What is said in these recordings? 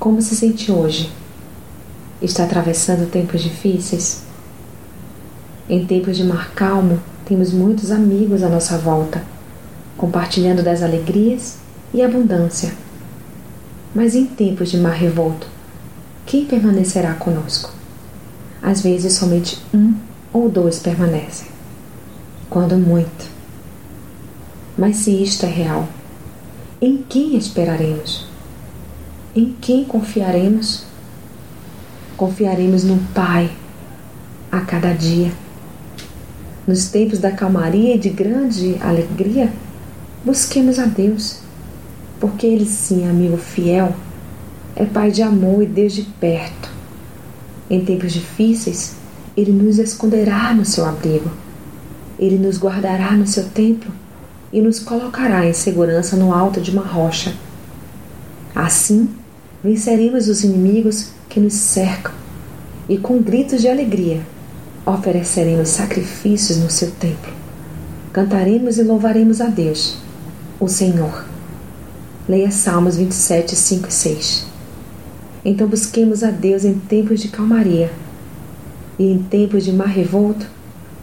Como se sente hoje? Está atravessando tempos difíceis? Em tempos de mar calmo, temos muitos amigos à nossa volta, compartilhando das alegrias e abundância. Mas em tempos de mar revolto, quem permanecerá conosco? Às vezes somente um ou dois permanecem, quando muito. Mas se isto é real, em quem esperaremos? Em quem confiaremos? Confiaremos no Pai a cada dia nos tempos da calmaria e de grande alegria, busquemos a Deus, porque Ele sim é amigo fiel, é Pai de amor e Deus de perto. Em tempos difíceis, Ele nos esconderá no seu abrigo, Ele nos guardará no seu templo e nos colocará em segurança no alto de uma rocha. Assim, venceremos os inimigos que nos cercam e com gritos de alegria ofereceremos sacrifícios no seu templo. Cantaremos e louvaremos a Deus, o Senhor. Leia Salmos 27, 5 e 6. Então busquemos a Deus em tempos de calmaria, e em tempos de mar revolto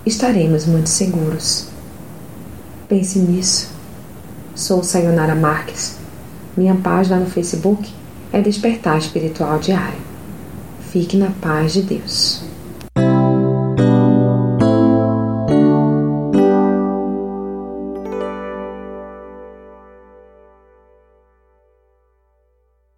estaremos muito seguros. Pense nisso. Sou Sayonara Marques. Minha página no Facebook é Despertar Espiritual Diário. Fique na paz de Deus.